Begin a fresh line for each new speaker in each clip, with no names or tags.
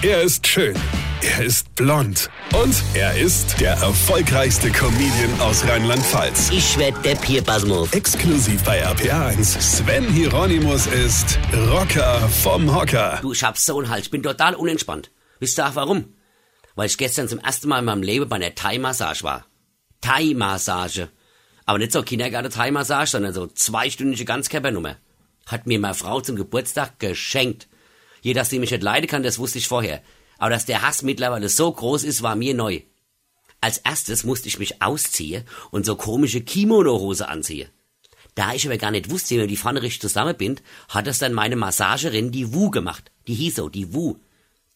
Er ist schön. Er ist blond. Und er ist der erfolgreichste Comedian aus Rheinland-Pfalz.
Ich werd der Pierpasmus.
Exklusiv bei RPA1. Sven Hieronymus ist Rocker vom Hocker.
Du, ich hab so einen Hals. Ich bin total unentspannt. Wisst ihr auch warum? Weil ich gestern zum ersten Mal in meinem Leben bei einer Thai-Massage war. Thai-Massage. Aber nicht so Kindergarten-Thai-Massage, sondern so zweistündige Ganzkörpernummer. Hat mir meine Frau zum Geburtstag geschenkt. Je, dass sie mich nicht leiden kann, das wusste ich vorher. Aber dass der Hass mittlerweile so groß ist, war mir neu. Als erstes musste ich mich ausziehen und so komische Kimono-Hose anziehen. Da ich aber gar nicht wusste, wie man die Pfanne richtig zusammenbindet, hat es dann meine Massagerin, die Wu, gemacht. Die hieß so, die Wu.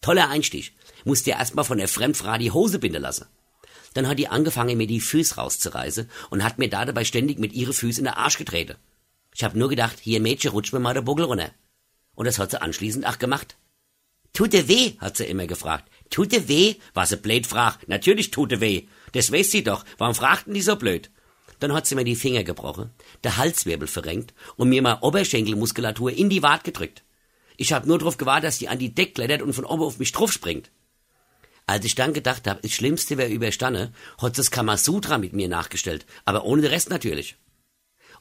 Toller Einstich. Musste ja erstmal von der Fremdfrau die Hose binden lassen. Dann hat die angefangen, mir die Füße rauszureißen und hat mir da dabei ständig mit ihre Füße in den Arsch getreten. Ich hab nur gedacht, hier Mädchen, rutsch mir mal der Buckel runter. Und das hat sie anschließend auch gemacht. Tute weh, hat sie immer gefragt. Tute weh? War sie blöd fragt. Natürlich tute weh. Das weiß sie doch. Warum fragten die so blöd? Dann hat sie mir die Finger gebrochen, der Halswirbel verrenkt und mir mal Oberschenkelmuskulatur in die Wart gedrückt. Ich hab nur drauf gewartet, dass die an die Deck klettert und von oben auf mich drauf springt. Als ich dann gedacht hab, das Schlimmste wäre überstanden, hat sie das Kamasutra mit mir nachgestellt, aber ohne den Rest natürlich.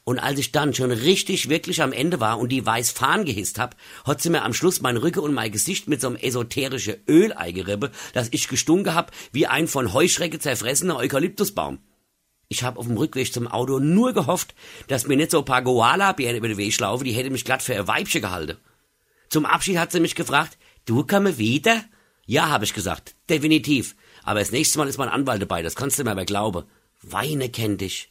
Und als ich dann schon richtig, wirklich am Ende war und die weiß Fahnen gehisst hab, hat sie mir am Schluss mein Rücken und mein Gesicht mit so einem esoterischen geribbe, dass ich gestunken hab wie ein von Heuschrecke zerfressener Eukalyptusbaum. Ich hab auf dem Rückweg zum Auto nur gehofft, dass mir nicht so ein paar Goala-Bären über den Weg laufen, die hätte mich glatt für ein Weibchen gehalten. Zum Abschied hat sie mich gefragt, du komme wieder? Ja, hab ich gesagt, definitiv. Aber das nächste Mal ist mein Anwalt dabei, das kannst du mir aber glauben. Weine kennt dich.